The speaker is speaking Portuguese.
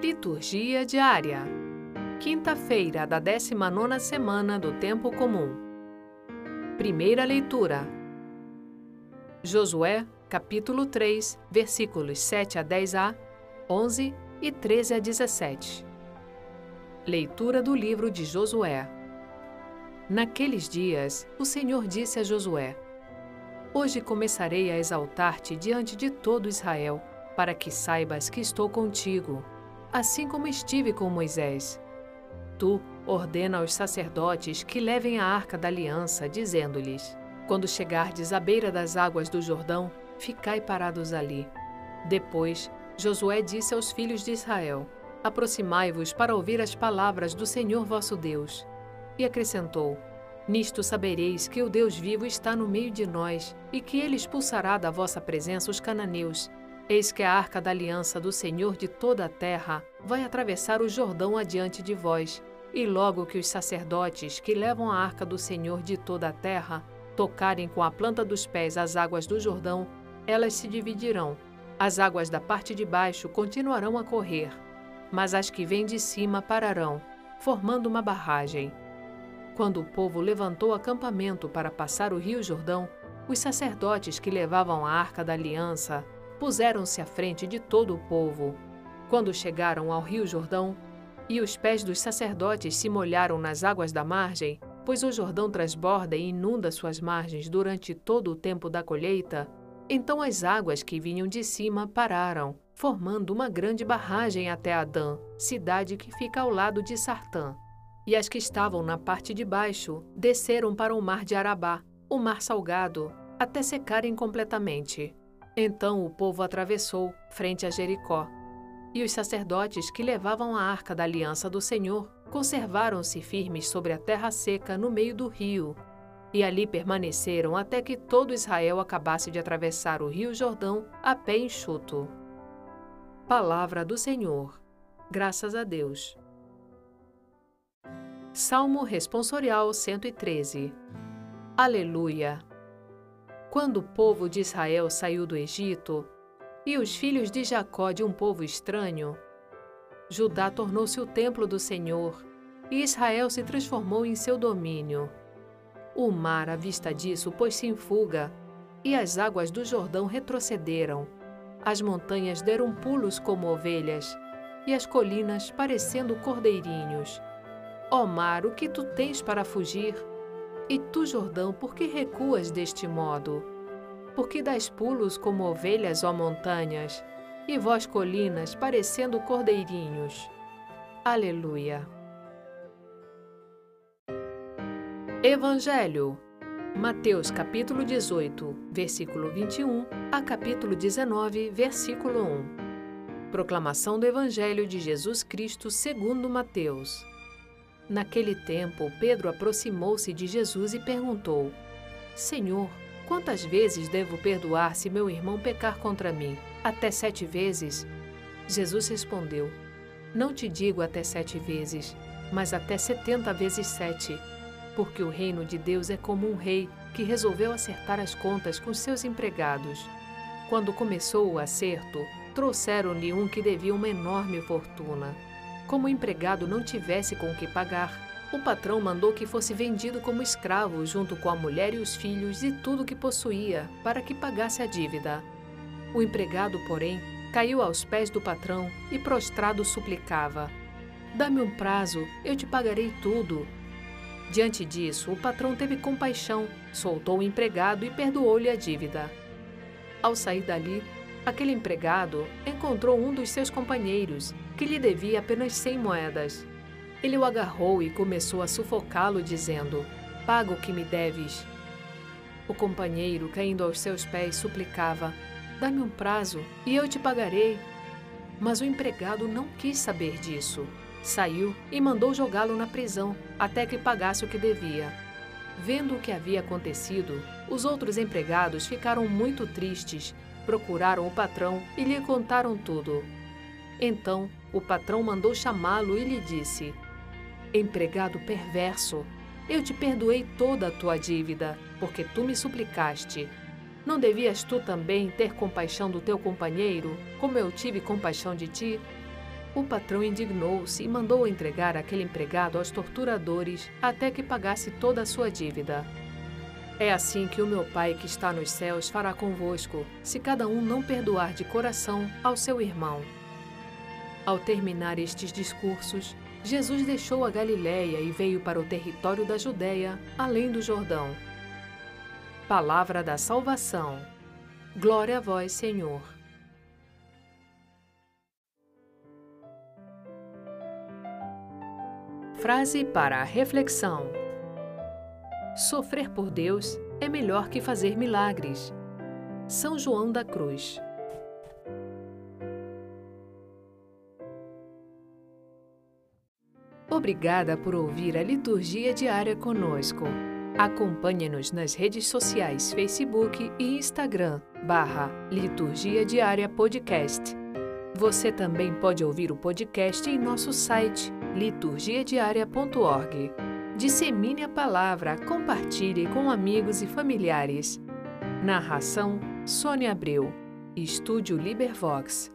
Liturgia diária. Quinta-feira da 19 semana do Tempo Comum. Primeira leitura. Josué, capítulo 3, versículos 7 a 10a, 11 e 13 a 17. Leitura do livro de Josué. Naqueles dias, o Senhor disse a Josué: Hoje começarei a exaltar-te diante de todo Israel, para que saibas que estou contigo, assim como estive com Moisés. Tu ordena aos sacerdotes que levem a arca da aliança, dizendo-lhes: Quando chegardes à beira das águas do Jordão, ficai parados ali. Depois, Josué disse aos filhos de Israel: Aproximai-vos para ouvir as palavras do Senhor vosso Deus. E acrescentou: Nisto sabereis que o Deus vivo está no meio de nós e que ele expulsará da vossa presença os cananeus. Eis que a arca da aliança do Senhor de toda a terra vai atravessar o Jordão adiante de vós. E logo que os sacerdotes que levam a arca do Senhor de toda a terra tocarem com a planta dos pés as águas do Jordão, elas se dividirão. As águas da parte de baixo continuarão a correr, mas as que vêm de cima pararão, formando uma barragem. Quando o povo levantou acampamento para passar o rio Jordão, os sacerdotes que levavam a arca da aliança puseram-se à frente de todo o povo. Quando chegaram ao rio Jordão, e os pés dos sacerdotes se molharam nas águas da margem, pois o Jordão transborda e inunda suas margens durante todo o tempo da colheita, então as águas que vinham de cima pararam, formando uma grande barragem até Adã, cidade que fica ao lado de Sartã e as que estavam na parte de baixo desceram para o mar de Arabá, o mar salgado, até secarem completamente. Então o povo atravessou, frente a Jericó. E os sacerdotes que levavam a arca da aliança do Senhor conservaram-se firmes sobre a terra seca no meio do rio. E ali permaneceram até que todo Israel acabasse de atravessar o rio Jordão a pé enxuto. Palavra do Senhor. Graças a Deus. Salmo Responsorial 113 Aleluia! Quando o povo de Israel saiu do Egito, e os filhos de Jacó de um povo estranho, Judá tornou-se o templo do Senhor, e Israel se transformou em seu domínio. O mar, à vista disso, pôs-se em fuga, e as águas do Jordão retrocederam. As montanhas deram pulos como ovelhas, e as colinas parecendo cordeirinhos. Ó mar, o que tu tens para fugir? E tu, Jordão, por que recuas deste modo? Por que dás pulos como ovelhas, ó montanhas, e vós, colinas, parecendo cordeirinhos? Aleluia. Evangelho Mateus capítulo 18, versículo 21 a capítulo 19, versículo 1. Proclamação do Evangelho de Jesus Cristo segundo Mateus. Naquele tempo, Pedro aproximou-se de Jesus e perguntou: Senhor, quantas vezes devo perdoar se meu irmão pecar contra mim? Até sete vezes? Jesus respondeu: Não te digo até sete vezes, mas até setenta vezes sete. Porque o reino de Deus é como um rei que resolveu acertar as contas com seus empregados. Quando começou o acerto, trouxeram-lhe um que devia uma enorme fortuna. Como o empregado não tivesse com o que pagar, o patrão mandou que fosse vendido como escravo junto com a mulher e os filhos e tudo que possuía, para que pagasse a dívida. O empregado, porém, caiu aos pés do patrão e prostrado suplicava: Dá-me um prazo, eu te pagarei tudo. Diante disso, o patrão teve compaixão, soltou o empregado e perdoou-lhe a dívida. Ao sair dali, aquele empregado encontrou um dos seus companheiros que lhe devia apenas cem moedas. Ele o agarrou e começou a sufocá-lo, dizendo: Paga o que me deves. O companheiro, caindo aos seus pés, suplicava: Dá-me um prazo e eu te pagarei. Mas o empregado não quis saber disso. Saiu e mandou jogá-lo na prisão até que pagasse o que devia. Vendo o que havia acontecido, os outros empregados ficaram muito tristes, procuraram o patrão e lhe contaram tudo. Então o patrão mandou chamá-lo e lhe disse: Empregado perverso, eu te perdoei toda a tua dívida, porque tu me suplicaste. Não devias tu também ter compaixão do teu companheiro, como eu tive compaixão de ti? o patrão indignou-se e mandou entregar aquele empregado aos torturadores até que pagasse toda a sua dívida. É assim que o meu Pai que está nos céus fará convosco, se cada um não perdoar de coração ao seu irmão. Ao terminar estes discursos, Jesus deixou a Galiléia e veio para o território da Judéia, além do Jordão. Palavra da salvação. Glória a vós, Senhor. Frase para a reflexão: Sofrer por Deus é melhor que fazer milagres. São João da Cruz. Obrigada por ouvir a liturgia diária conosco. Acompanhe-nos nas redes sociais Facebook e Instagram, barra Liturgia Diária Podcast. Você também pode ouvir o podcast em nosso site liturgiadiaria.org. Dissemine a palavra, compartilhe com amigos e familiares. Narração: Sônia Abreu. Estúdio Libervox.